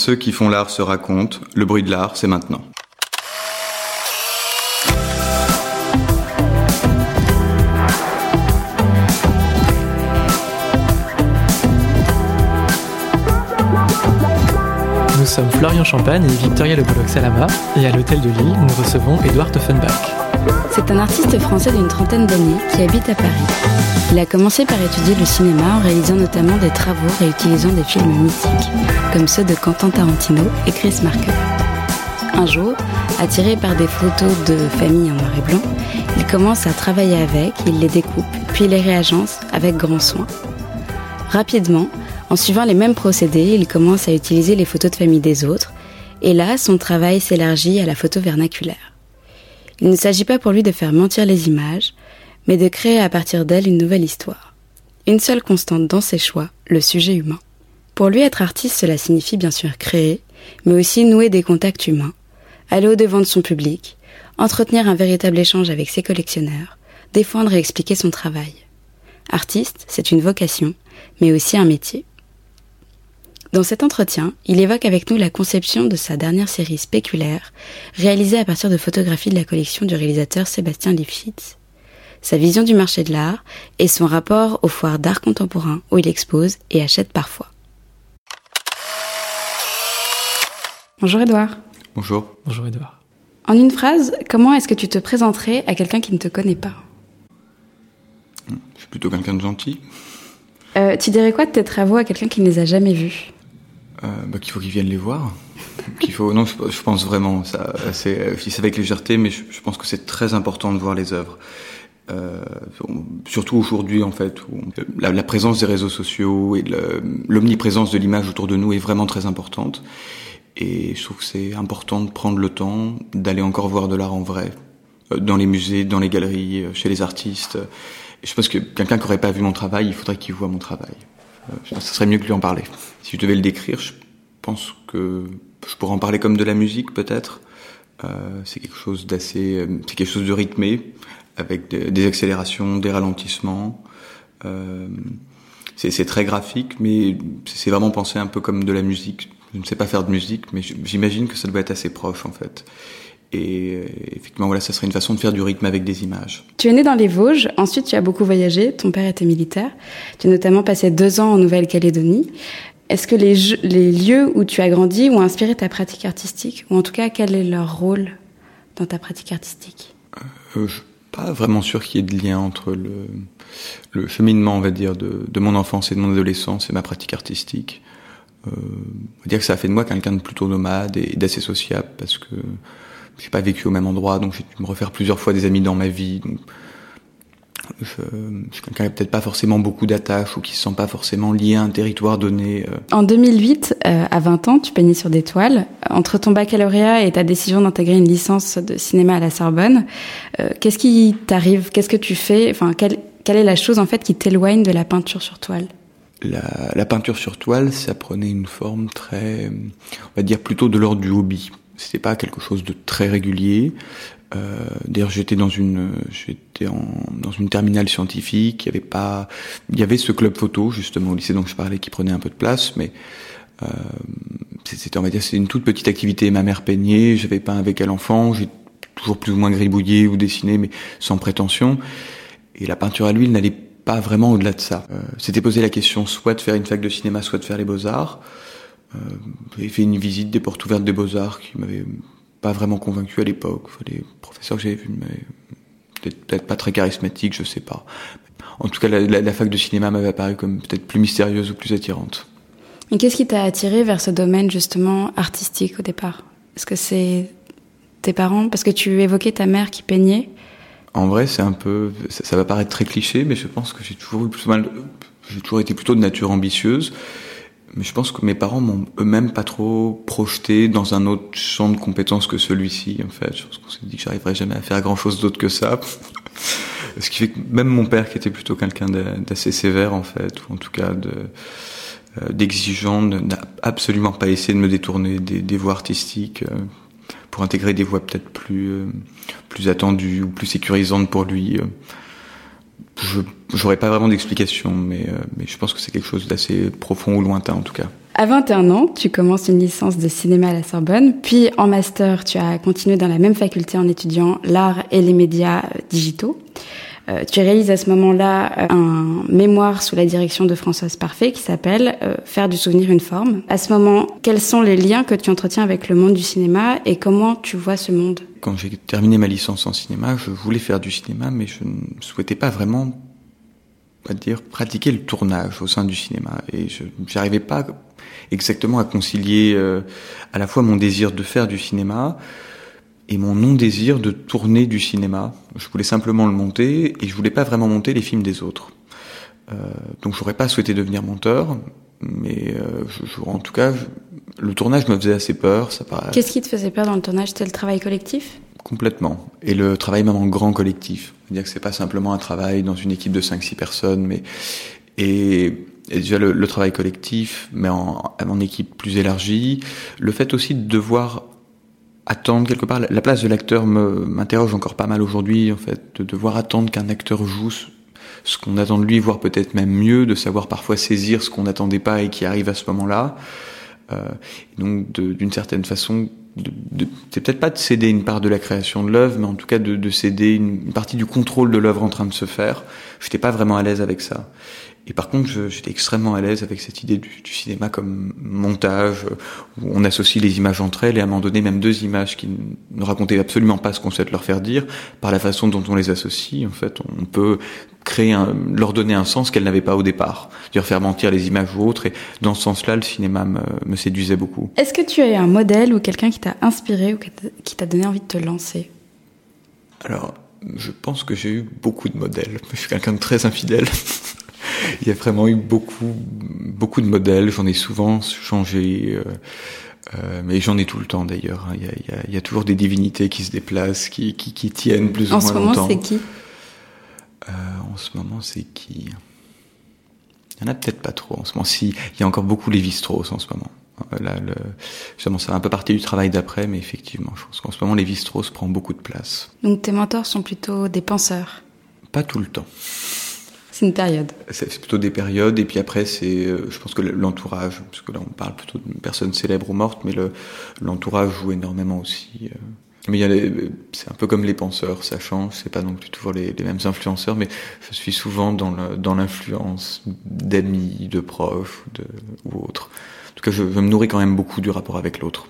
ceux qui font l'art se racontent, le bruit de l'art, c'est maintenant. Nous sommes Florian Champagne et Victoria Le Salama, et à l'hôtel de Lille, nous recevons Edouard Offenbach. C'est un artiste français d'une trentaine d'années qui habite à Paris. Il a commencé par étudier le cinéma en réalisant notamment des travaux réutilisant des films mythiques, comme ceux de Quentin Tarantino et Chris Marker. Un jour, attiré par des photos de famille en noir et blanc, il commence à travailler avec, il les découpe, puis les réagence avec grand soin. Rapidement, en suivant les mêmes procédés, il commence à utiliser les photos de famille des autres, et là, son travail s'élargit à la photo vernaculaire. Il ne s'agit pas pour lui de faire mentir les images, mais de créer à partir d'elles une nouvelle histoire. Une seule constante dans ses choix, le sujet humain. Pour lui, être artiste, cela signifie bien sûr créer, mais aussi nouer des contacts humains, aller au-devant de son public, entretenir un véritable échange avec ses collectionneurs, défendre et expliquer son travail. Artiste, c'est une vocation, mais aussi un métier. Dans cet entretien, il évoque avec nous la conception de sa dernière série spéculaire, réalisée à partir de photographies de la collection du réalisateur Sébastien Lifshitz. Sa vision du marché de l'art et son rapport aux foires d'art contemporain où il expose et achète parfois. Bonjour Edouard. Bonjour. Bonjour Edouard. En une phrase, comment est-ce que tu te présenterais à quelqu'un qui ne te connaît pas? Je suis plutôt quelqu'un de gentil. Euh, tu dirais quoi de tes travaux à quelqu'un qui ne les a jamais vus? Bah, qu'il faut qu'ils viennent les voir. qu'il faut, non, je, pense vraiment, ça, c'est, avec légèreté, mais je, pense que c'est très important de voir les œuvres. Euh, surtout aujourd'hui en fait, où la, présence des réseaux sociaux et l'omniprésence de l'image autour de nous est vraiment très importante. Et je trouve que c'est important de prendre le temps d'aller encore voir de l'art en vrai, euh, dans les musées, dans les galeries, euh, chez les artistes. Je pense que quelqu'un qui n'aurait pas vu mon travail, il faudrait qu'il voit mon travail. Euh, ce serait mieux que lui en parler. Si je devais le décrire, je pense que je pourrais en parler comme de la musique peut-être. Euh, c'est quelque chose d'assez, euh, c'est quelque chose de rythmé, avec des, accélérations, des ralentissements. C'est très graphique, mais c'est vraiment pensé un peu comme de la musique. Je ne sais pas faire de musique, mais j'imagine que ça doit être assez proche en fait. Et euh, effectivement, voilà, ça serait une façon de faire du rythme avec des images. Tu es né dans les Vosges, ensuite tu as beaucoup voyagé, ton père était militaire, tu as notamment passé deux ans en Nouvelle-Calédonie. Est-ce que les, les lieux où tu as grandi ont inspiré ta pratique artistique Ou en tout cas, quel est leur rôle dans ta pratique artistique? Euh, Je suis pas vraiment sûr qu'il y ait de lien entre le, le cheminement, on va dire, de, de, mon enfance et de mon adolescence et ma pratique artistique. Euh, on va dire que ça a fait de moi quelqu'un de plutôt nomade et d'assez sociable parce que j'ai pas vécu au même endroit, donc j'ai dû me refaire plusieurs fois des amis dans ma vie. Donc je, je suis quelqu'un qui peut-être pas forcément beaucoup d'attaches ou qui se sent pas forcément lié à un territoire donné. Euh. En 2008, euh, à 20 ans, tu peignais sur des toiles. Entre ton baccalauréat et ta décision d'intégrer une licence de cinéma à la Sorbonne, euh, qu'est-ce qui t'arrive? Qu'est-ce que tu fais? Enfin, quelle, quelle est la chose en fait qui t'éloigne de la peinture sur toile? La, la, peinture sur toile, ça prenait une forme très, on va dire plutôt de l'ordre du hobby. C'était pas quelque chose de très régulier. Euh, D'ailleurs, j'étais dans une, j'étais dans une terminale scientifique. Il y avait pas, il y avait ce club photo justement au lycée dont je parlais qui prenait un peu de place, mais euh, c'était, on va dire, c'est une toute petite activité. Ma mère peignait, j'avais pas avec elle enfant, j'ai toujours plus ou moins gribouillé ou dessiné, mais sans prétention. Et la peinture à l'huile n'allait pas vraiment au-delà de ça. Euh, C'était posé la question soit de faire une fac de cinéma, soit de faire les beaux arts. Euh, j'ai fait une visite des portes ouvertes des Beaux-Arts qui m'avait pas vraiment convaincu à l'époque. les professeurs que j'avais vus peut-être pas très charismatiques, je sais pas. En tout cas, la, la, fac de cinéma m'avait apparu comme peut-être plus mystérieuse ou plus attirante. Et qu'est-ce qui t'a attiré vers ce domaine justement artistique au départ? Est-ce que c'est tes parents? Parce que tu évoquais ta mère qui peignait. En vrai, c'est un peu, ça, ça, va paraître très cliché, mais je pense que j'ai toujours eu plus mal, j'ai toujours été plutôt de nature ambitieuse mais je pense que mes parents m'ont eux-mêmes pas trop projeté dans un autre champ de compétences que celui-ci, en fait. Je pense qu'on s'est dit que j'arriverais jamais à faire grand-chose d'autre que ça. Ce qui fait que même mon père, qui était plutôt quelqu'un d'assez sévère, en fait, ou en tout cas de euh, d'exigeant, n'a absolument pas essayé de me détourner des, des voies artistiques euh, pour intégrer des voies peut-être plus euh, plus attendues ou plus sécurisantes pour lui je j'aurais pas vraiment d'explication, mais, euh, mais je pense que c'est quelque chose d'assez profond ou lointain en tout cas. À 21 ans, tu commences une licence de cinéma à la Sorbonne, puis en master, tu as continué dans la même faculté en étudiant l'art et les médias euh, digitaux. Euh, tu réalises à ce moment-là euh, un mémoire sous la direction de Françoise Parfait qui s'appelle Faire du souvenir une forme. À ce moment, quels sont les liens que tu entretiens avec le monde du cinéma et comment tu vois ce monde? Quand j'ai terminé ma licence en cinéma, je voulais faire du cinéma, mais je ne souhaitais pas vraiment à dire pratiquer le tournage au sein du cinéma et je n'arrivais pas exactement à concilier euh, à la fois mon désir de faire du cinéma et mon non-désir de tourner du cinéma. Je voulais simplement le monter et je voulais pas vraiment monter les films des autres. Euh, donc j'aurais pas souhaité devenir monteur, mais euh, je, en tout cas, le tournage me faisait assez peur. Ça Qu'est-ce qui te faisait peur dans le tournage? C'était le travail collectif? Complètement. Et le travail même en grand collectif. C'est-à-dire que c'est pas simplement un travail dans une équipe de 5-6 personnes, mais et, déjà le, le, travail collectif, mais en, en équipe plus élargie. Le fait aussi de devoir attendre quelque part. La place de l'acteur m'interroge encore pas mal aujourd'hui, en fait, de devoir attendre qu'un acteur joue ce qu'on attend de lui, voire peut-être même mieux, de savoir parfois saisir ce qu'on n'attendait pas et qui arrive à ce moment-là. Euh, donc, d'une certaine façon, c'est peut-être pas de céder une part de la création de l'œuvre, mais en tout cas de, de céder une, partie du contrôle de l'œuvre en train de se faire. Je n'étais pas vraiment à l'aise avec ça. Et par contre, j'étais extrêmement à l'aise avec cette idée du, du, cinéma comme montage, où on associe les images entre elles, et à un moment donné, même deux images qui ne racontaient absolument pas ce qu'on souhaite leur faire dire, par la façon dont on les associe, en fait, on peut créer un, leur donner un sens qu'elles n'avaient pas au départ, dire faire mentir les images ou autres, et dans ce sens-là, le cinéma me, me séduisait beaucoup. Est-ce que tu as eu un modèle ou quelqu'un qui t'a inspiré ou qui t'a donné envie de te lancer? Alors, je pense que j'ai eu beaucoup de modèles. Je suis quelqu'un de très infidèle. il y a vraiment eu beaucoup, beaucoup de modèles. J'en ai souvent changé. Euh, euh, mais j'en ai tout le temps d'ailleurs. Hein. Il, y a, il, y a, toujours des divinités qui se déplacent, qui, qui, qui tiennent plus ou moins longtemps. En ce moment, c'est qui euh, En ce moment, c'est qui? Il y en a peut-être pas trop en ce moment. Si, il y a encore beaucoup Lévi-Strauss en ce moment. Euh, là, le, justement, ça un peu partie du travail d'après, mais effectivement, je pense qu'en ce moment, Lévi-Strauss prend beaucoup de place. Donc tes mentors sont plutôt des penseurs? Pas tout le temps. C'est une période. C'est plutôt des périodes, et puis après, c'est, euh, je pense que l'entourage, parce que là, on parle plutôt d'une personne célèbre ou morte, mais l'entourage joue énormément aussi. Euh. Mais c'est un peu comme les penseurs, ça change, c'est pas non plus toujours les, mêmes influenceurs, mais je suis souvent dans l'influence d'amis, de proches de, ou autres. En tout cas, je, je me nourris quand même beaucoup du rapport avec l'autre.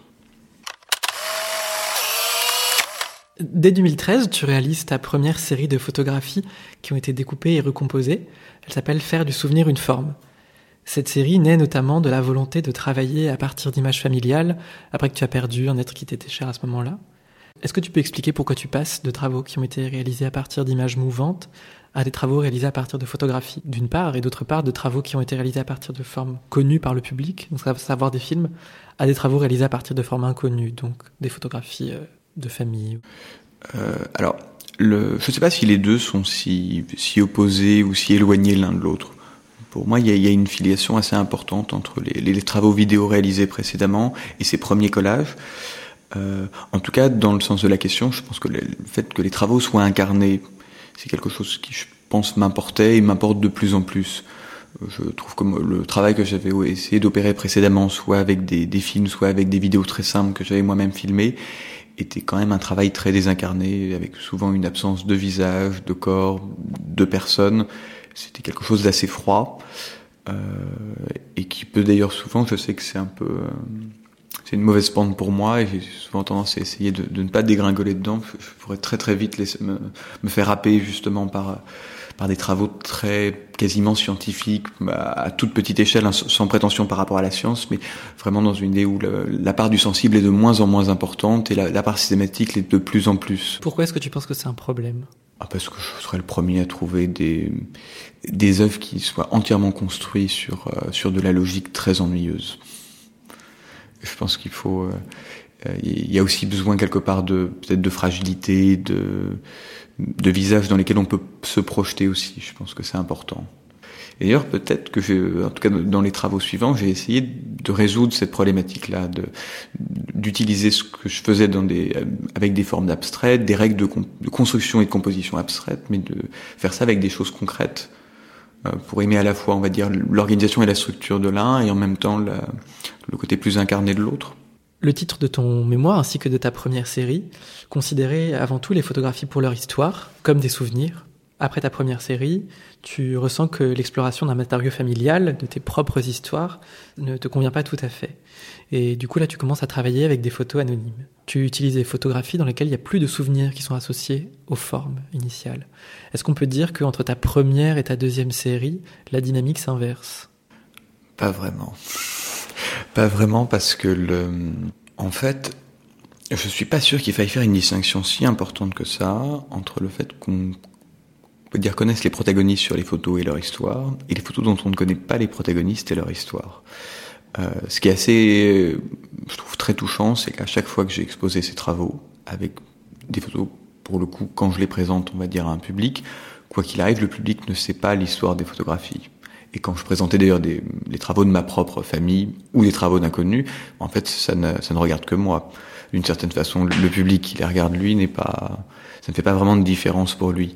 Dès 2013, tu réalises ta première série de photographies qui ont été découpées et recomposées. Elle s'appelle Faire du souvenir une forme. Cette série naît notamment de la volonté de travailler à partir d'images familiales après que tu as perdu un être qui t'était cher à ce moment-là. Est-ce que tu peux expliquer pourquoi tu passes de travaux qui ont été réalisés à partir d'images mouvantes à des travaux réalisés à partir de photographies, d'une part, et d'autre part, de travaux qui ont été réalisés à partir de formes connues par le public, donc savoir des films, à des travaux réalisés à partir de formes inconnues, donc des photographies euh, de famille euh, Alors, je ne sais pas si les deux sont si, opposés ou si éloignés l'un de l'autre. Pour moi, il y, a, une filiation assez importante entre les, les, travaux vidéo réalisés précédemment et ces premiers collages. Euh, en tout cas, dans le sens de la question, je pense que le fait que les travaux soient incarnés, c'est quelque chose qui, je pense, m'importait et m'importe de plus en plus. Je trouve que le travail que j'avais essayé d'opérer précédemment, soit avec des, des, films, soit avec des vidéos très simples que j'avais moi-même filmées, était quand même un travail très désincarné, avec souvent une absence de visage, de corps, de personnes. C'était quelque chose d'assez froid, euh, et qui peut d'ailleurs souvent, je sais que c'est un peu... Euh, c'est une mauvaise pente pour moi, et j'ai souvent tendance à essayer de, ne pas dégringoler dedans. Je, je pourrais très très vite laisser, me, me faire happer justement par par des travaux très quasiment scientifiques, à toute petite échelle, hein, sans prétention par rapport à la science, mais vraiment dans une idée où la part du sensible est de moins en moins importante et la, la part systématique l'est de plus en plus. Pourquoi est-ce que tu penses que c'est un problème? Ah, Parce que je serais le premier à trouver des, des œuvres qui soient entièrement construites sur, euh, sur de la logique très ennuyeuse. Je pense qu'il faut... Euh, il y a aussi besoin quelque part de peut-être de fragilité, de de visages dans lesquels on peut se projeter aussi. Je pense que c'est important. Et d'ailleurs, peut-être que, en tout cas dans les travaux suivants, j'ai essayé de résoudre cette problématique-là, d'utiliser ce que je faisais dans des, avec des formes abstraites, des règles de, construction et de composition abstraites, mais de faire ça avec des choses concrètes. pour aimer à la fois, on va dire, l'organisation et la structure de l'un, et en même temps le côté plus incarné de l'autre. Le titre de ton mémoire ainsi que de ta première série considérait avant tout les photographies pour leur histoire, comme des souvenirs. Après ta première série, tu ressens que l'exploration d'un matériau familial, de tes propres histoires, ne te convient pas tout à fait. Et du coup, là, tu commences à travailler avec des photos anonymes. Tu utilises des photographies dans lesquelles il n'y a plus de souvenirs qui sont associés aux formes initiales. Est-ce qu'on peut dire qu'entre ta première et ta deuxième série, la dynamique s'inverse? Pas vraiment. Pas vraiment parce que le, en fait, je suis pas sûr qu'il faille faire une distinction si importante que ça entre le fait qu'on peut dire connaisse les protagonistes sur les photos et leur histoire et les photos dont on ne connaît pas les protagonistes et leur histoire. Euh, ce qui est assez, je trouve très touchant, c'est qu'à chaque fois que j'ai exposé ces travaux avec des photos, pour le coup, quand je les présente, on va dire à un public, quoi qu'il arrive, le public ne sait pas l'histoire des photographies. Et quand je présentais d'ailleurs des, les travaux de ma propre famille ou des travaux d'inconnus, en fait, ça ne, ça ne regarde que moi. D'une certaine façon, le public qui les regarde lui n'est pas, ça ne fait pas vraiment de différence pour lui.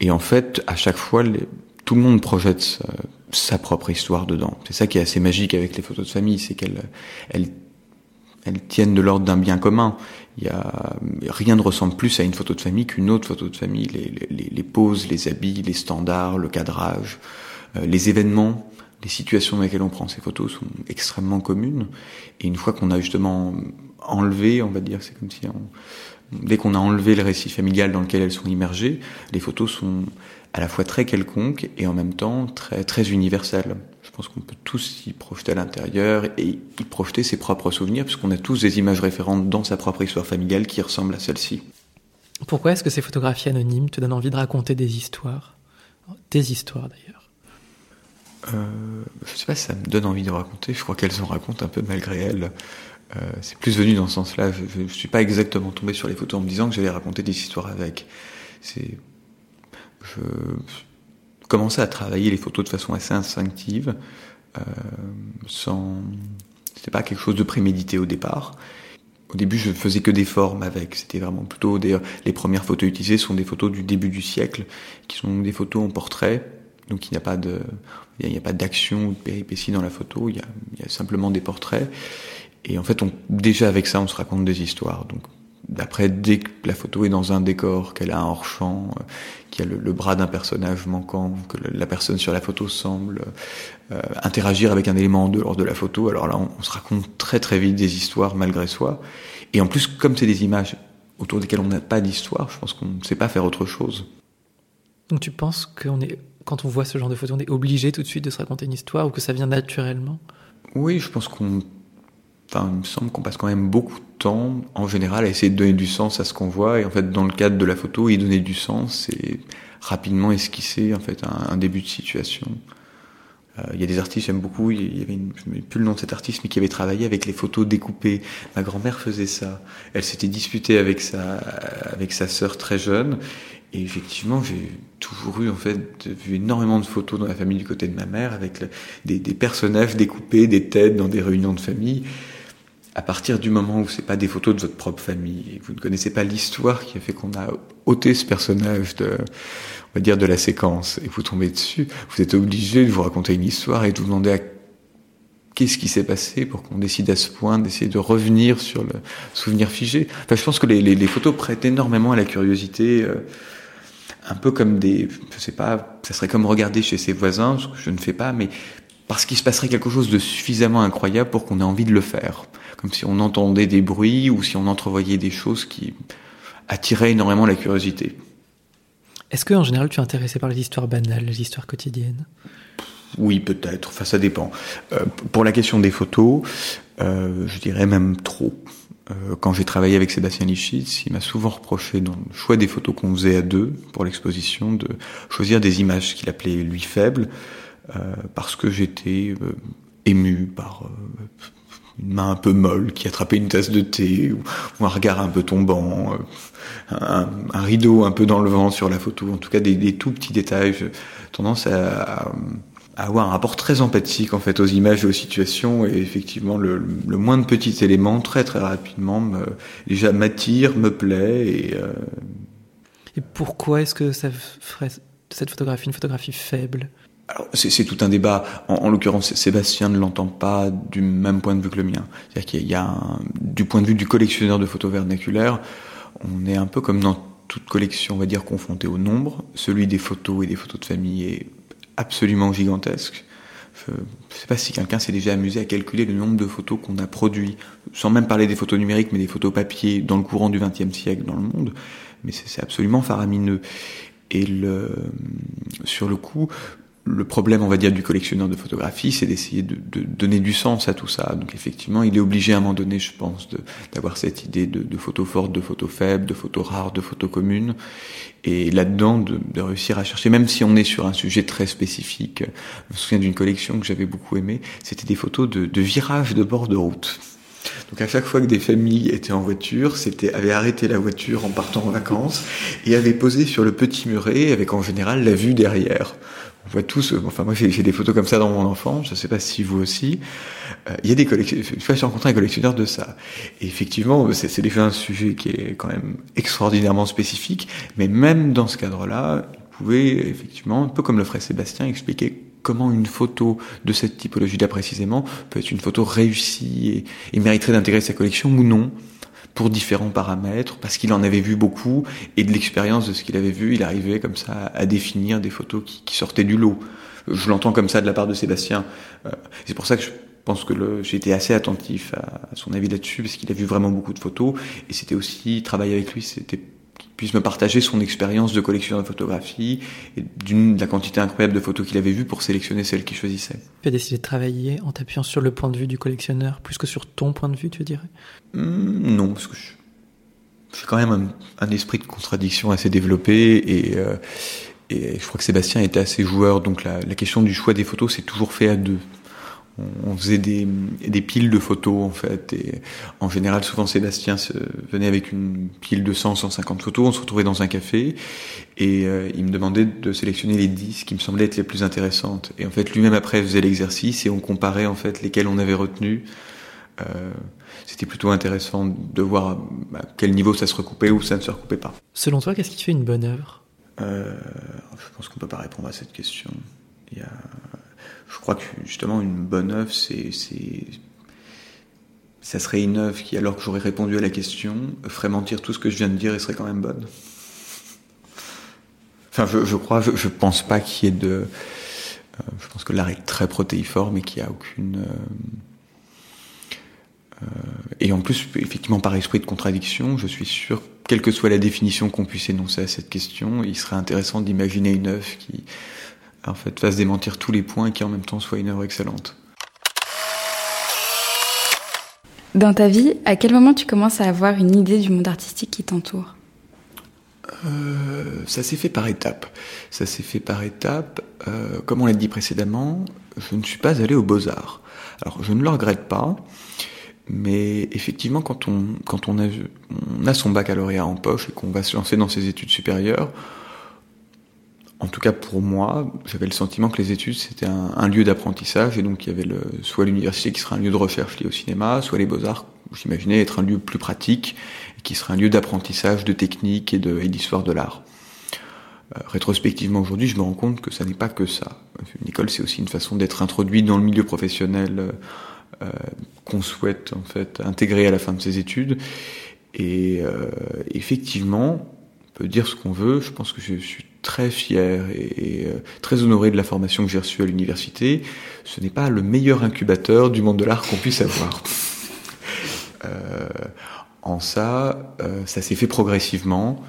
Et en fait, à chaque fois, les, tout le monde projette sa, sa propre histoire dedans. C'est ça qui est assez magique avec les photos de famille, c'est qu'elles, elles, elles tiennent de l'ordre d'un bien commun. Il y a, rien ne ressemble plus à une photo de famille qu'une autre photo de famille. Les, les, les poses, les habits, les standards, le cadrage. Euh, les événements, les situations dans lesquelles on prend ces photos sont extrêmement communes. Et une fois qu'on a justement enlevé, on va dire, c'est comme si dès qu'on a enlevé le récit familial dans lequel elles sont immergées, les photos sont à la fois très quelconques et en même temps très très universelles. Je pense qu'on peut tous y projeter à l'intérieur et y projeter ses propres souvenirs, puisqu'on a tous des images référentes dans sa propre histoire familiale qui ressemblent à celle-ci. Pourquoi est-ce que ces photographies anonymes te donnent envie de raconter des histoires? Des histoires d'ailleurs euh, je sais pas si ça me donne envie de raconter. Je crois qu'elles en racontent un peu malgré elles. Euh, c'est plus venu dans ce sens-là. Je, je, suis pas exactement tombé sur les photos en me disant que j'allais raconter des histoires avec. C'est, je commençais à travailler les photos de façon assez instinctive, euh, sans, c'était pas quelque chose de prémédité au départ. Au début, je faisais que des formes avec. C'était vraiment plutôt d'ailleurs les premières photos utilisées sont des photos du début du siècle, qui sont des photos en portrait. Donc il n'y a pas de, il n'y a, pas d'action ou de péripétie dans la photo, il y, a, simplement des portraits. Et en fait, on, déjà avec ça, on se raconte des histoires. Donc, d'après, dès que la photo est dans un décor, qu'elle a un hors-champ, euh, qu'il y a le, bras d'un personnage manquant, que la personne sur la photo semble euh, interagir avec un élément en dehors de la photo, alors là, on, on, se raconte très très vite des histoires malgré soi. Et en plus, comme c'est des images autour desquelles on n'a pas d'histoire, je pense qu'on ne sait pas faire autre chose. Donc tu penses qu'on est quand on voit ce genre de photos, on est obligé tout de suite de se raconter une histoire ou que ça vient naturellement Oui, je pense qu'on. Enfin, il me semble qu'on passe quand même beaucoup de temps, en général, à essayer de donner du sens à ce qu'on voit. Et en fait, dans le cadre de la photo, y donner du sens, c'est rapidement esquisser en fait un, début de situation. Euh, il y a des artistes, j'aime beaucoup, il y avait une, je ne plus le nom de cet artiste, mais qui avait travaillé avec les photos découpées. Ma grand-mère faisait ça. Elle s'était disputée avec sa, avec sa sœur très jeune. Et effectivement, j'ai toujours eu en fait vu énormément de photos dans la famille du côté de ma mère avec des, personnages découpés, des têtes dans des réunions de famille. À partir du moment où c'est pas des photos de votre propre famille et vous ne connaissez pas l'histoire qui a fait qu'on a ôté ce personnage de, on va dire de la séquence et vous tombez dessus, vous êtes obligé de vous raconter une histoire et de vous demander à qu'est-ce qui s'est passé pour qu'on décide à ce point d'essayer de revenir sur le souvenir figé. Enfin, je pense que les photos prêtent énormément à la curiosité. Euh, un peu comme des, je sais pas, ça serait comme regarder chez ses voisins, ce que je ne fais pas, mais parce qu'il se passerait quelque chose de suffisamment incroyable pour qu'on ait envie de le faire. Comme si on entendait des bruits ou si on entrevoyait des choses qui attiraient énormément la curiosité. Est-ce que en général tu es intéressé par les histoires banales, les histoires quotidiennes? Oui, peut-être. Enfin, ça dépend. Euh, pour la question des photos, euh, je dirais même trop. Euh, quand j'ai travaillé avec Sébastien Lichitz, il m'a souvent reproché dans le choix des photos qu'on faisait à deux pour l'exposition de choisir des images qu'il appelait lui faibles euh, parce que j'étais euh, ému par euh, une main un peu molle qui attrapait une tasse de thé ou, un regard un peu tombant, euh, un, un, rideau un peu dans le vent sur la photo, en tout cas des, des tout petits détails. Tendance à, à avoir un rapport très empathique en fait aux images et aux situations et effectivement le, le moins de petits éléments très très rapidement me, déjà m'attire, me plaît et, euh... et pourquoi est-ce que ça ferait cette photographie une photographie faible? Alors c'est tout un débat. En, l'occurrence, Sébastien ne l'entend pas du même point de vue que le mien. C'est-à-dire qu'il y a, du point de vue du collectionneur de photos vernaculaires, on est un peu comme dans toute collection, on va dire, confrontée au nombre. Celui des photos et des photos de famille est absolument gigantesque. Je ne sais pas si quelqu'un s'est déjà amusé à calculer le nombre de photos qu'on a produit, sans même parler des photos numériques, mais des photos papier dans le courant du XXe siècle dans le monde. Mais c'est absolument faramineux. Et le, sur le coup, le problème, on va dire, du collectionneur de photographie, c'est d'essayer de, donner du sens à tout ça. Donc effectivement, il est obligé à un moment donné, je pense, d'avoir cette idée de, photos fortes, de photos faibles, de photos rares, de photos communes. Et là-dedans, de, réussir à chercher, même si on est sur un sujet très spécifique. Je me souviens d'une collection que j'avais beaucoup aimée, c'était des photos de, de virages de bord de route. Donc à chaque fois que des familles étaient en voiture, c'était avaient arrêté la voiture en partant en vacances et avaient posé sur le petit muret avec en général la vue derrière on voit tous, enfin moi j'ai des photos comme ça dans mon enfance, je ne sais pas si vous aussi. Euh, il y a des collectionneurs, une fois j'ai rencontré un collectionneur de ça. Et effectivement, c'est déjà un sujet qui est quand même extraordinairement spécifique, mais même dans ce cadre-là, il pouvait effectivement, un peu comme le ferait Sébastien, expliquer comment une photo de cette typologie-là précisément peut être une photo réussie et, et mériterait d'intégrer sa collection ou non pour différents paramètres, parce qu'il en avait vu beaucoup, et de l'expérience de ce qu'il avait vu, il arrivait comme ça à définir des photos qui, sortaient du lot. Je l'entends comme ça de la part de Sébastien. Euh, c'est pour ça que je pense que j'ai été assez attentif à, son avis là-dessus, parce qu'il a vu vraiment beaucoup de photos, et c'était aussi, travailler avec lui, c'était puisse me partager son expérience de collectionneur de photographie et d'une la quantité incroyable de photos qu'il avait vues pour sélectionner celles qu'il choisissait. Tu as décidé de travailler en t'appuyant sur le point de vue du collectionneur plus que sur ton point de vue, tu dirais? Hmm, Non, parce que j'ai quand même un, esprit de contradiction assez développé et, euh, et je crois que Sébastien était assez joueur, donc la, la question du choix des photos s'est toujours fait à deux on faisait des, des, piles de photos en fait et en général souvent Sébastien se, venait avec une pile de 100 150 photos on se retrouvait dans un café et euh, il me demandait de sélectionner les 10 qui me semblaient être les plus intéressantes et en fait lui-même après faisait l'exercice et on comparait en fait lesquelles on avait retenu euh, c'était plutôt intéressant de voir à quel niveau ça se recoupait ou ça ne se recoupait pas. Selon toi, qu'est-ce qui fait une bonne œuvre? Euh, Je pense qu'on peut pas répondre à cette question. Il y a je crois que justement une bonne œuvre, c'est, ça serait une œuvre qui, alors que j'aurais répondu à la question, ferait mentir tout ce que je viens de dire et serait quand même bonne. Enfin, je, crois, je, je pense pas qu'il y ait de. Euh, je pense que l'art est très protéiforme et qu'il n'y a aucune. Euh, euh, et en plus, effectivement, par esprit de contradiction, je suis sûr, quelle que soit la définition qu'on puisse énoncer à cette question, il serait intéressant d'imaginer une œuvre qui en fait fasse démentir tous les points et qui en même temps soit une œuvre excellente. Dans ta vie, à quel moment tu commences à avoir une idée du monde artistique qui t'entoure? Euh, ça s'est fait par étapes. Ça s'est fait par étapes. Euh, comme on l'a dit précédemment, je ne suis pas allé aux beaux-arts. Alors je ne le regrette pas, mais effectivement quand on, quand on, a, on a son baccalauréat en poche et qu'on va se lancer dans ses études supérieures, en tout cas pour moi, j'avais le sentiment que les études c'était un, lieu d'apprentissage et donc il y avait le, soit l'université qui serait un lieu de recherche lié au cinéma, soit les beaux-arts, j'imaginais être un lieu plus pratique et qui serait un lieu d'apprentissage de technique et d'histoire de, l'art. Euh, rétrospectivement aujourd'hui, je me rends compte que ça n'est pas que ça. Une école c'est aussi une façon d'être introduit dans le milieu professionnel euh, euh qu'on souhaite en fait intégrer à la fin de ses études. Et euh, effectivement, on peut dire ce qu'on veut. Je pense que je suis très fier et, euh, très honoré de la formation que j'ai reçue à l'université. Ce n'est pas le meilleur incubateur du monde de l'art qu'on puisse avoir. euh, en ça, euh, ça s'est fait progressivement,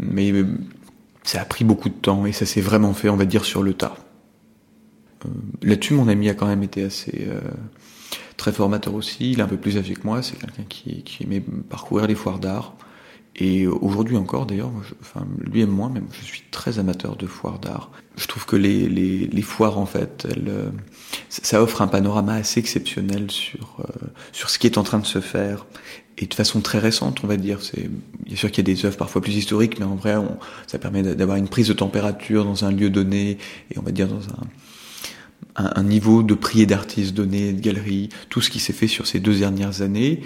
mais ça a pris beaucoup de temps et ça s'est vraiment fait, on va dire, sur le tas. Là-dessus, mon ami a quand même été assez très formateur aussi. Il est un peu plus âgé que moi. C'est quelqu'un qui aimait parcourir les foires d'art. Et aujourd'hui encore, d'ailleurs, enfin, lui et moi, même, je suis très amateur de foires d'art. Je trouve que les, les, les foires, en fait, elles, euh, ça offre un panorama assez exceptionnel sur, euh, sur ce qui est en train de se faire. Et de façon très récente, on va dire. C'est bien sûr qu'il y a des œuvres parfois plus historiques, mais en vrai, on, ça permet d'avoir une prise de température dans un lieu donné, et on va dire dans un, un, niveau de prix et d'artistes donné, de galeries, tout ce qui s'est fait sur ces deux dernières années.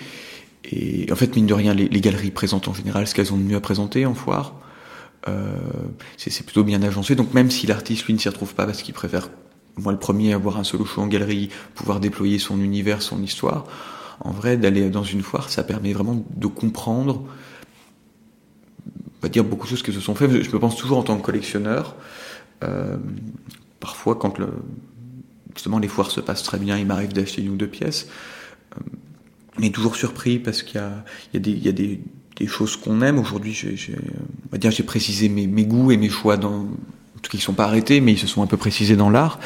Et en fait, mine de rien, les, galeries présentent en général ce qu'elles ont de mieux à présenter en foire. Euh, c'est plutôt bien agencé. Donc même si l'artiste lui ne s'y retrouve pas parce qu'il préfère moi le premier avoir un solo show en galerie, pouvoir déployer son univers, son histoire. En vrai, d'aller dans une foire, ça permet vraiment de comprendre, on va dire beaucoup de choses qui se sont faites. Je me pense toujours en tant que collectionneur. Euh, parfois, quand le, justement les foires se passent très bien, il m'arrive d'acheter une ou deux pièces. Euh, mais toujours surpris parce qu'il y y a des, il y a des, des choses qu'on aime. Aujourd'hui, j'ai, on va dire, j'ai précisé mes, mes goûts et mes choix dans, qui ne sont pas arrêtés, mais ils se sont un peu précisés dans l'art.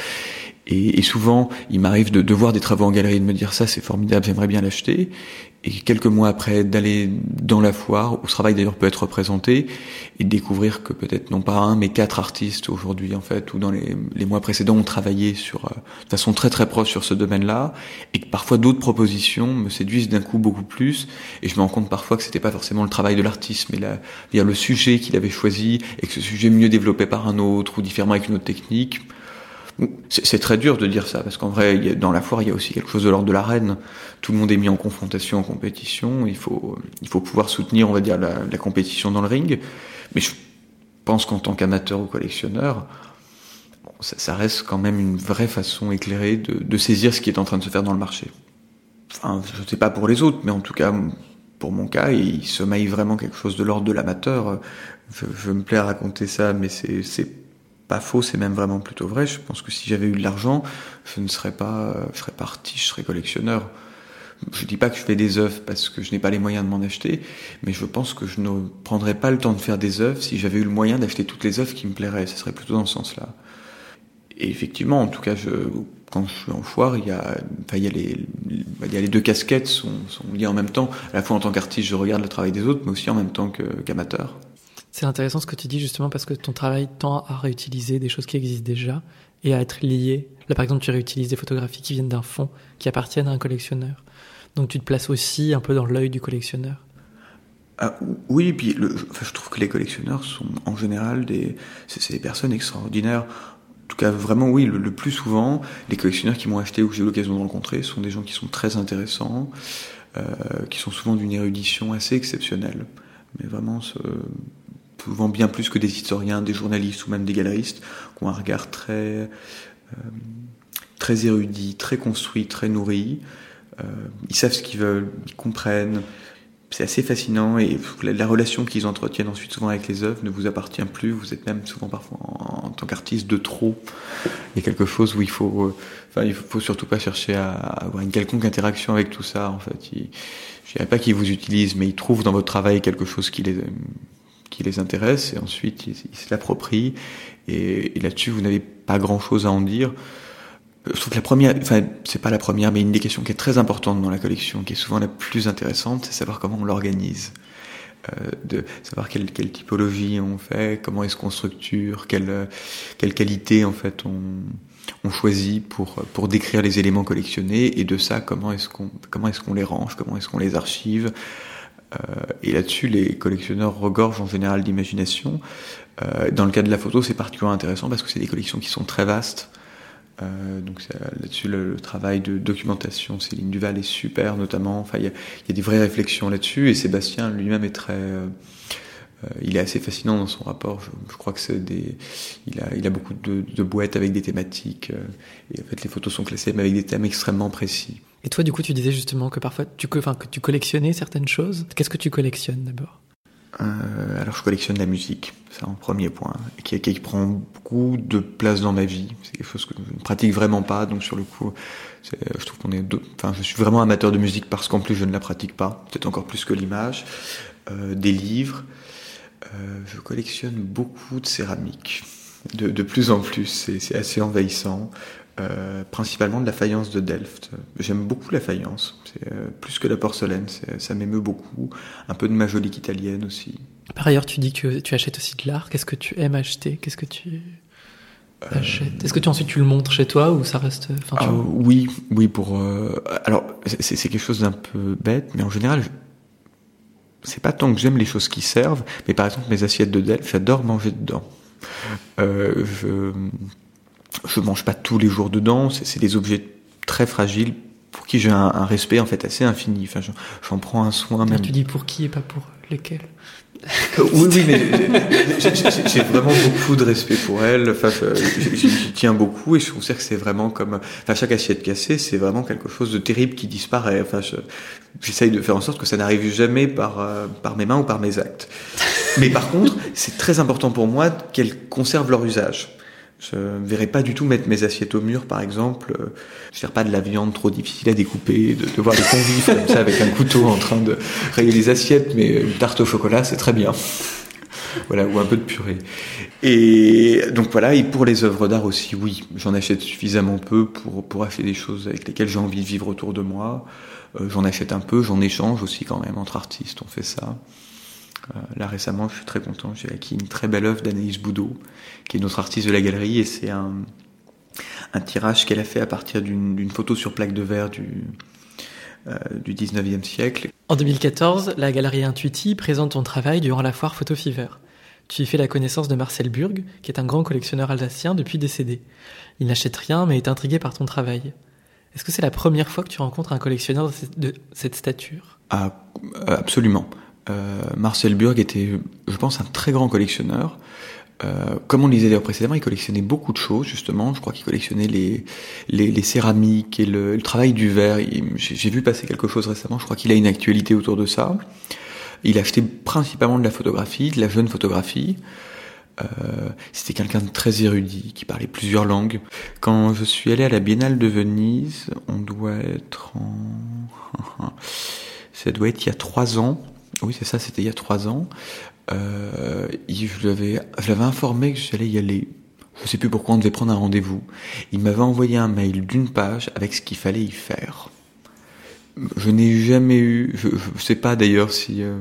Et, et, souvent, il m'arrive de, de, voir des travaux en galerie et de me dire ça, c'est formidable, j'aimerais bien l'acheter. Et quelques mois après, d'aller dans la foire, où ce travail d'ailleurs peut être représenté, et découvrir que peut-être non pas un, mais quatre artistes aujourd'hui, en fait, ou dans les, les mois précédents, ont travaillé sur, euh, de façon très très proche sur ce domaine-là, et que parfois d'autres propositions me séduisent d'un coup beaucoup plus, et je me rends compte parfois que c'était pas forcément le travail de l'artiste, mais la, le sujet qu'il avait choisi, et que ce sujet mieux développé par un autre, ou différemment avec une autre technique, c'est très dur de dire ça, parce qu'en vrai, dans la foire, il y a aussi quelque chose de l'ordre de l'arène. Tout le monde est mis en confrontation, en compétition. Il faut, il faut pouvoir soutenir, on va dire, la, compétition dans le ring. Mais je pense qu'en tant qu'amateur ou collectionneur, ça, ça, reste quand même une vraie façon éclairée de, de, saisir ce qui est en train de se faire dans le marché. Enfin, je ne sais pas pour les autres, mais en tout cas, pour mon cas, il se maille vraiment quelque chose de l'ordre de l'amateur. Je, je, me plais à raconter ça, mais c'est pas faux, c'est même vraiment plutôt vrai. Je pense que si j'avais eu de l'argent, je ne serais pas, je serais parti, je serais collectionneur. Je dis pas que je fais des œuvres parce que je n'ai pas les moyens de m'en acheter, mais je pense que je ne prendrais pas le temps de faire des œuvres si j'avais eu le moyen d'acheter toutes les œuvres qui me plairaient. Ce serait plutôt dans ce sens-là. Et effectivement, en tout cas, je, quand je suis en foire, il y a, enfin, il y a les, il y a les deux casquettes sont, sont liées en même temps. À la fois en tant qu'artiste, je regarde le travail des autres, mais aussi en même temps qu'amateur. C'est intéressant ce que tu dis justement parce que ton travail tend à réutiliser des choses qui existent déjà et à être lié. Là, par exemple, tu réutilises des photographies qui viennent d'un fond, qui appartiennent à un collectionneur. Donc tu te places aussi un peu dans l'œil du collectionneur. Ah, oui, puis je trouve que les collectionneurs sont en général des, c'est des personnes extraordinaires. En tout cas, vraiment, oui, le, le plus souvent, les collectionneurs qui m'ont acheté ou que j'ai eu l'occasion de rencontrer sont des gens qui sont très intéressants, euh, qui sont souvent d'une érudition assez exceptionnelle. Mais vraiment, ce, souvent bien plus que des historiens, des journalistes ou même des galeristes, qui ont un regard très, euh, très érudit, très construit, très nourri. Euh, ils savent ce qu'ils veulent, ils comprennent. C'est assez fascinant et la, la relation qu'ils entretiennent ensuite souvent avec les œuvres ne vous appartient plus. Vous êtes même souvent parfois en, tant qu'artiste de trop. Il y a quelque chose où il faut, euh, enfin, il faut surtout pas chercher à, à, avoir une quelconque interaction avec tout ça. En fait, ils, je dirais pas qu'ils vous utilisent, mais ils trouvent dans votre travail quelque chose qui les qui les intéresse et ensuite ils, ils se et, là-dessus vous n'avez pas grand-chose à en dire. Je trouve que la première, enfin c'est pas la première, mais une des questions qui est très importante dans la collection, qui est souvent la plus intéressante, c'est savoir comment on l'organise. Euh, de savoir quelle, typologie on fait, comment est-ce qu'on structure, quelle, quelle qualité en fait on, on choisit pour, pour décrire les éléments collectionnés et de ça comment est-ce qu'on comment est-ce qu'on les range, comment est-ce qu'on les archive, et là-dessus, les collectionneurs regorgent en général d'imagination. Euh, dans le cas de la photo, c'est particulièrement intéressant parce que c'est des collections qui sont très vastes. Euh, donc là-dessus, le, le, travail de documentation, Céline Duval est super, notamment. Enfin, il y a, y a, des vraies réflexions là-dessus, et Sébastien lui-même est très, euh, il est assez fascinant dans son rapport. Je, je crois que c'est des, il a, il a beaucoup de, de boîtes avec des thématiques, euh, et en fait, les photos sont classées, mais avec des thèmes extrêmement précis. Et toi, du coup, tu disais justement que parfois, tu, que tu collectionnais certaines choses. Qu'est-ce que tu collectionnes d'abord? Euh, Alors, je collectionne la musique, c'est un premier point, qui, prend beaucoup de place dans ma vie. C'est quelque chose que je ne pratique vraiment pas, donc sur le coup, je trouve qu'on est, enfin, je suis vraiment amateur de musique parce qu'en plus, je ne la pratique pas, peut-être encore plus que l'image. Euh, des livres, euh, je collectionne beaucoup de céramique. De plus en plus, c'est assez envahissant. Euh, principalement de la faïence de Delft. J'aime beaucoup la faïence, c'est euh, plus que la porcelaine, ça m'émeut beaucoup. Un peu de majolique italienne aussi. Par ailleurs, tu dis que tu achètes aussi de l'art. Qu'est-ce que tu aimes acheter? Qu'est-ce que tu achètes? Est-ce que tu ensuite tu le montres chez toi ou ça reste enfin, tu... ah, Oui, oui pour. Euh... Alors c'est quelque chose d'un peu bête, mais en général. Je... C'est pas tant que j'aime les choses qui servent, mais par exemple mes assiettes de Delft, j'adore manger dedans. Euh, je je mange pas tous les jours dedans. C'est des objets très fragiles pour qui j'ai un, un, respect en fait assez infini. Enfin, j'en prends un soin. Même. Tu dis pour qui et pas pour lesquels oui, oui, mais j'ai vraiment beaucoup de respect pour elle. Enfin, j'y tiens beaucoup et je considère que c'est vraiment comme, enfin, chaque assiette cassée, c'est vraiment quelque chose de terrible qui disparaît. Enfin, j'essaye de faire en sorte que ça n'arrive jamais par euh, par mes mains ou par mes actes. Mais par contre, c'est très important pour moi qu'elles conservent leur usage. Je ne verrais pas du tout mettre mes assiettes au mur, par exemple. Euh, je ne pas de la viande trop difficile à découper, de, voir les convives comme ça avec un couteau en train de rayer les assiettes, mais une tarte au chocolat, c'est très bien. voilà, ou un peu de purée. Et donc voilà, et pour les œuvres d'art aussi, oui, j'en achète suffisamment peu pour, pour acheter des choses avec lesquelles j'ai envie de vivre autour de moi. Euh, j'en achète un peu, j'en échange aussi quand même entre artistes, on fait ça. Euh, là récemment, je suis très content, j'ai acquis une très belle œuvre d'Anaïs Boudot, qui est notre artiste de la galerie, et c'est un, un tirage qu'elle a fait à partir d'une photo sur plaque de verre du, euh, du 19e siècle. En 2014, la galerie Intuiti présente ton travail durant la foire Photo Fever. Tu y fais la connaissance de Marcel Burg, qui est un grand collectionneur alsacien depuis décédé. Il n'achète rien mais est intrigué par ton travail. Est-ce que c'est la première fois que tu rencontres un collectionneur de cette stature? Ah, Absolument. Euh, Marcel Burg était, je pense, un très grand collectionneur. Euh, comme on le disait d'ailleurs précédemment, il collectionnait beaucoup de choses justement. Je crois qu'il collectionnait les, céramiques et le, le, travail du verre. J'ai vu passer quelque chose récemment. Je crois qu'il a une actualité autour de ça. Il achetait principalement de la photographie, de la jeune photographie. Euh, C'était quelqu'un de très érudit, qui parlait plusieurs langues. Quand je suis allé à la Biennale de Venise, on doit être en... ça doit être il y a trois ans. Oui, c'est ça, c'était il y a trois ans. Euh, je l'avais informé que j'allais y aller. Je sais plus pourquoi on devait prendre un rendez-vous. Il m'avait envoyé un mail d'une page avec ce qu'il fallait y faire. Je n'ai jamais eu, je, je sais pas d'ailleurs si, euh,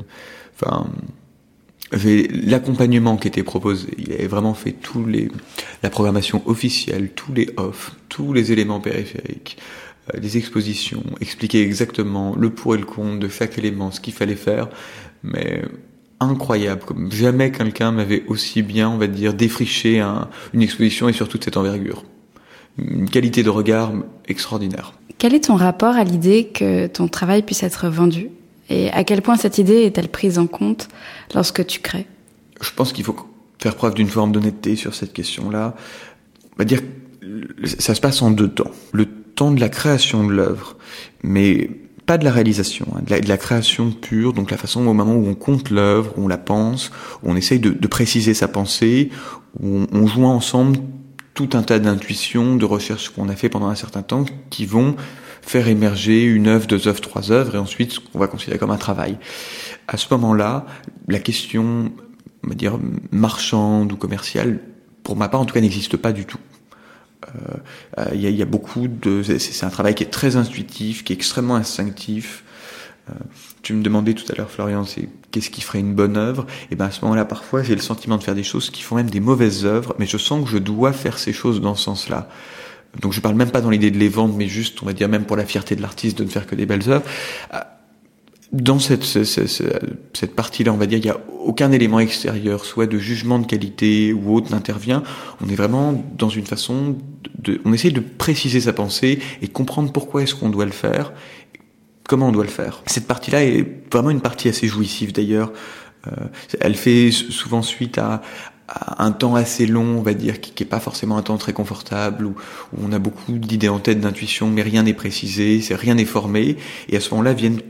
enfin, l'accompagnement qui était proposé. Il avait vraiment fait tous les, la programmation officielle, tous les off, tous les éléments périphériques, les expositions, expliquer exactement le pour et le contre de chaque élément, ce qu'il fallait faire. Mais incroyable, comme jamais quelqu'un m'avait aussi bien, on va dire, défriché un, une exposition et surtout de cette envergure. Une qualité de regard extraordinaire. Quel est ton rapport à l'idée que ton travail puisse être vendu? Et à quel point cette idée est-elle prise en compte lorsque tu crées? Je pense qu'il faut faire preuve d'une forme d'honnêteté sur cette question-là. On va dire ça se passe en deux temps. Le temps de la création de l'œuvre, mais pas de la réalisation, hein, de, la, création pure, donc la façon au moment où on compte l'œuvre, où on la pense, où on essaye de, préciser sa pensée, où on, on, joint ensemble tout un tas d'intuitions, de recherches qu'on a fait pendant un certain temps, qui vont faire émerger une œuvre, deux œuvres, trois œuvres, et ensuite ce qu'on va considérer comme un travail. À ce moment-là, la question, on va dire, marchande ou commerciale, pour ma part en tout cas, n'existe pas du tout. Euh, il y, a, y, a, beaucoup de. C'est un travail qui est très intuitif, qui est extrêmement instinctif. Euh, tu me demandais tout à l'heure, Florian, c'est qu'est-ce qui ferait une bonne œuvre? Et ben à ce moment-là, parfois, j'ai le sentiment de faire des choses qui font même des mauvaises œuvres, mais je sens que je dois faire ces choses dans ce sens-là. Donc je parle même pas dans l'idée de les vendre, mais juste, on va dire même pour la fierté de l'artiste de ne faire que des belles œuvres dans cette, cette, cette partie-là, on va dire, il n'y a aucun élément extérieur, soit de jugement de qualité ou autre, n'intervient. On est vraiment dans une façon de, on essaye de préciser sa pensée et comprendre pourquoi est-ce qu'on doit le faire, comment on doit le faire. Cette partie-là est vraiment une partie assez jouissive d'ailleurs. Euh, elle fait souvent suite à, un temps assez long, on va dire, qui n'est pas forcément un temps très confortable, où, on a beaucoup d'idées en tête, d'intuition, mais rien n'est précisé, rien n'est formé, et à ce moment-là viennent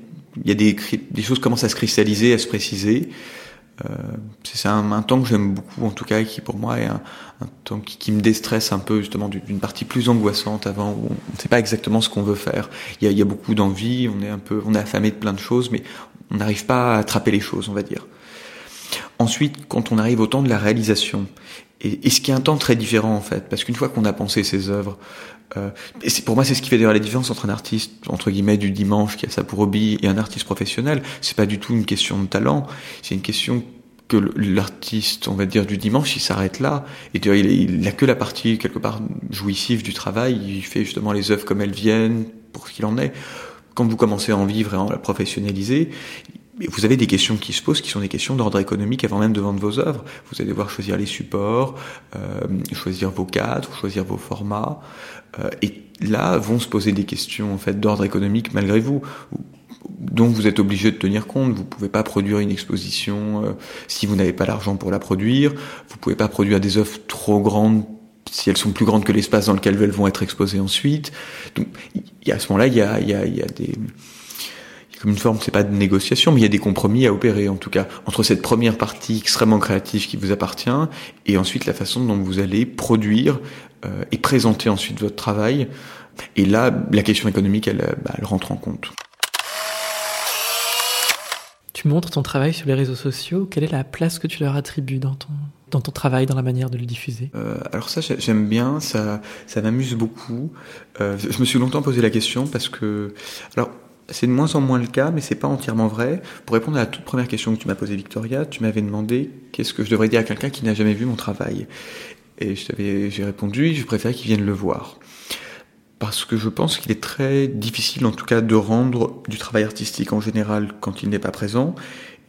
il y a des, des choses commencent à se cristalliser, à se préciser. Euh, c'est un, un, temps que j'aime beaucoup, en tout cas, qui pour moi est un, un temps qui, qui, me déstresse un peu justement d'une partie plus angoissante avant où on ne sait pas exactement ce qu'on veut faire. Il y a, il y a beaucoup d'envie, on est un peu, on est affamé de plein de choses, mais on n'arrive pas à attraper les choses, on va dire. Ensuite, quand on arrive au temps de la réalisation, et, et ce qui est un temps très différent en fait, parce qu'une fois qu'on a pensé ses œuvres, euh, et pour moi c'est ce qui fait d'ailleurs la différence entre un artiste entre guillemets du dimanche qui a ça pour hobby et un artiste professionnel. C'est pas du tout une question de talent, c'est une question que l'artiste, on va dire, du dimanche, il s'arrête là. Et il, il a que la partie, quelque part, jouissive du travail. Il fait justement les œuvres comme elles viennent, pour ce qu'il en est. Quand vous commencez à en vivre et à la professionnaliser, vous avez des questions qui se posent, qui sont des questions d'ordre économique avant même de vendre vos œuvres. Vous allez devoir choisir les supports, euh, choisir vos cadres, choisir vos formats. Euh, et là vont se poser des questions en fait d'ordre économique malgré vous. dont vous êtes obligé de tenir compte. Vous pouvez pas produire une exposition euh, si vous n'avez pas l'argent pour la produire. Vous pouvez pas produire des œuvres trop grandes si elles sont plus grandes que l'espace dans lequel elles vont être exposées ensuite. Donc, y a, à ce moment-là, il y a, y a, y a des comme une forme, c'est pas de négociation, mais il y a des compromis à opérer, en tout cas, entre cette première partie extrêmement créative qui vous appartient, et ensuite la façon dont vous allez produire euh, et présenter ensuite votre travail. Et là, la question économique, elle, bah, elle rentre en compte. Tu montres ton travail sur les réseaux sociaux. Quelle est la place que tu leur attribues dans ton, dans ton travail, dans la manière de le diffuser? Euh, Alors ça, j'aime bien, ça, ça m'amuse beaucoup. Euh, je me suis longtemps posé la question parce que, alors, c'est de moins en moins le cas, mais c'est pas entièrement vrai. Pour répondre à la toute première question que tu m'as posée, Victoria, tu m'avais demandé qu'est-ce que je devrais dire à quelqu'un qui n'a jamais vu mon travail. Et j'ai répondu, je préfère qu'il vienne le voir. Parce que je pense qu'il est très difficile, en tout cas, de rendre du travail artistique en général quand il n'est pas présent.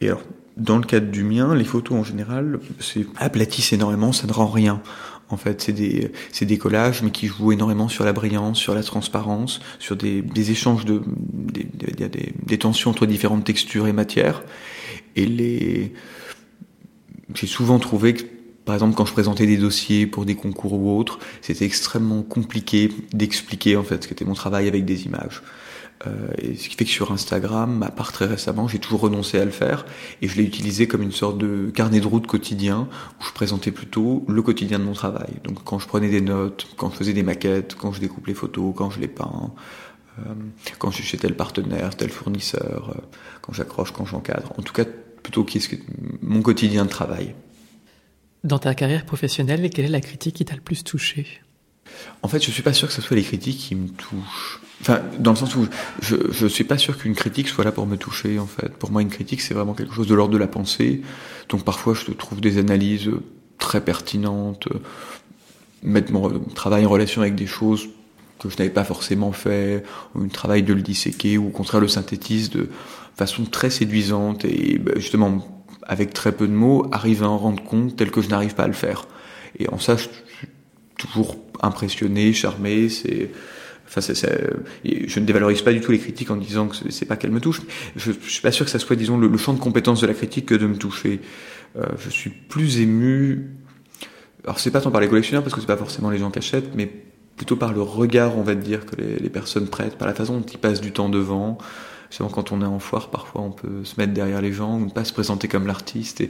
Et alors, dans le cadre du mien, les photos en général, c'est aplatissent énormément, ça ne rend rien. En fait, c'est des, des collages, mais qui jouent énormément sur la brillance, sur la transparence, sur des, des échanges de, des, des, des, tensions entre différentes textures et matières. Et les, j'ai souvent trouvé que, par exemple, quand je présentais des dossiers pour des concours ou autres, c'était extrêmement compliqué d'expliquer, en fait, ce qu'était mon travail avec des images. Euh, et ce qui fait que sur Instagram, à part très récemment, j'ai toujours renoncé à le faire et je l'ai utilisé comme une sorte de carnet de route quotidien où je présentais plutôt le quotidien de mon travail. Donc quand je prenais des notes, quand je faisais des maquettes, quand je découpe les photos, quand je les peins, euh, quand je suis chez tel partenaire, tel fournisseur, euh, quand j'accroche, quand j'encadre. En tout cas, plutôt qu'est-ce que mon quotidien de travail. Dans ta carrière professionnelle, quelle est la critique qui t'a le plus touché? En fait, je suis pas sûr que ce soit les critiques qui me touchent. Enfin, dans le sens où je, je suis pas sûr qu'une critique soit là pour me toucher, en fait. Pour moi, une critique, c'est vraiment quelque chose de l'ordre de la pensée. Donc parfois, je trouve des analyses très pertinentes, mettre mon travail en relation avec des choses que je n'avais pas forcément fait, ou un travail de le disséquer, ou au contraire le synthétise de façon très séduisante et bah, justement avec très peu de mots, arrive à en rendre compte tel que je n'arrive pas à le faire. Et en ça, je suis toujours impressionné, charmé, c'est Enfin, je ne dévalorise pas du tout les critiques en disant que c'est pas qu'elles me touchent. Je, je suis pas sûr que ça soit, disons, le, champ de compétence de la critique que de me toucher. Euh, je suis plus ému. Alors, c'est pas tant par les collectionneurs parce que c'est pas forcément les gens qui achètent, mais plutôt par le regard, on va dire, que les, les personnes prêtent, par la façon dont ils passent du temps devant. Justement, quand on est en foire, parfois, on peut se mettre derrière les gens, ou ne pas se présenter comme l'artiste et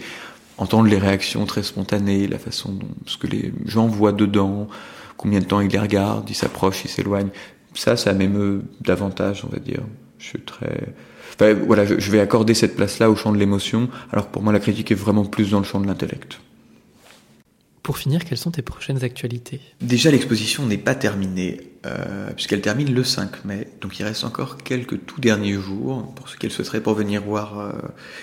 entendre les réactions très spontanées, la façon dont ce que les gens voient dedans, combien de temps il les regarde, il s'approche, il s'éloigne. Ça, ça m'émeut davantage, on va dire. Je suis très... Enfin, voilà, je vais accorder cette place-là au champ de l'émotion, alors que pour moi, la critique est vraiment plus dans le champ de l'intellect. Pour finir, quelles sont tes prochaines actualités? Déjà, l'exposition n'est pas terminée, euh, puisqu'elle termine le 5 mai, donc il reste encore quelques tout derniers jours pour ceux qui souhaiteraient pour venir voir euh,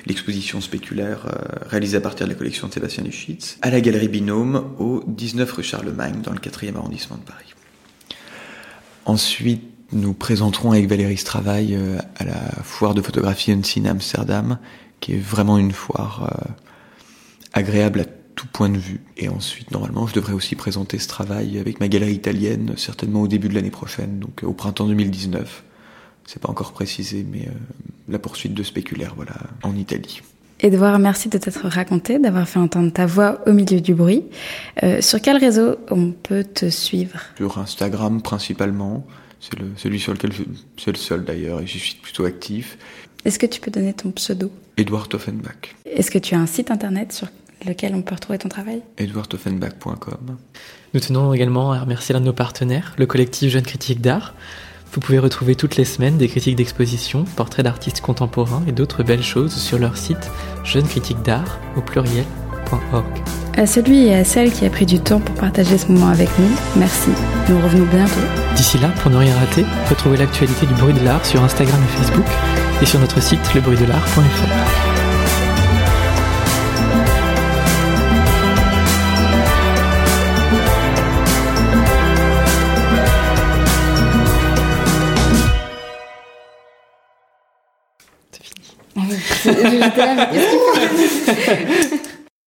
l'exposition spéculaire euh, réalisée à partir de la collection de Sébastien Lischitz à la Galerie Binôme au 19 rue Charlemagne dans le 4e arrondissement de Paris. Ensuite, nous présenterons avec Valérie Stravail à la foire de photographie Unseen Amsterdam, qui est vraiment une foire agréable à tout point de vue. Et ensuite, normalement, je devrais aussi présenter ce travail avec ma galerie italienne, certainement au début de l'année prochaine, donc au printemps 2019. C'est pas encore précisé, mais euh, la poursuite de Spéculaire, voilà, en Italie. Edouard, merci de t'être raconté, d'avoir fait entendre ta voix au milieu du bruit. Euh, sur quel réseau on peut te suivre? Sur Instagram principalement. C'est le, celui sur lequel je, c'est le seul d'ailleurs, et j'y suis plutôt actif. Est-ce que tu peux donner ton pseudo? Edouard Toffenbach. Est-ce que tu as un site internet sur lequel on peut retrouver ton travail edouardtoffenbach.com. Nous tenons également à remercier l'un de nos partenaires, le collectif Jeunes Critiques d'Art. Vous pouvez retrouver toutes les semaines des critiques d'exposition, portraits d'artistes contemporains et d'autres belles choses sur leur site Jeunes Critiques d'Art au pluriel.org. À celui et à celle qui a pris du temps pour partager ce moment avec nous, merci. Nous revenons bientôt. D'ici là, pour ne rien rater, retrouvez l'actualité du bruit de l'art sur Instagram et Facebook et sur notre site lebruitdelart.fr. J'étais là,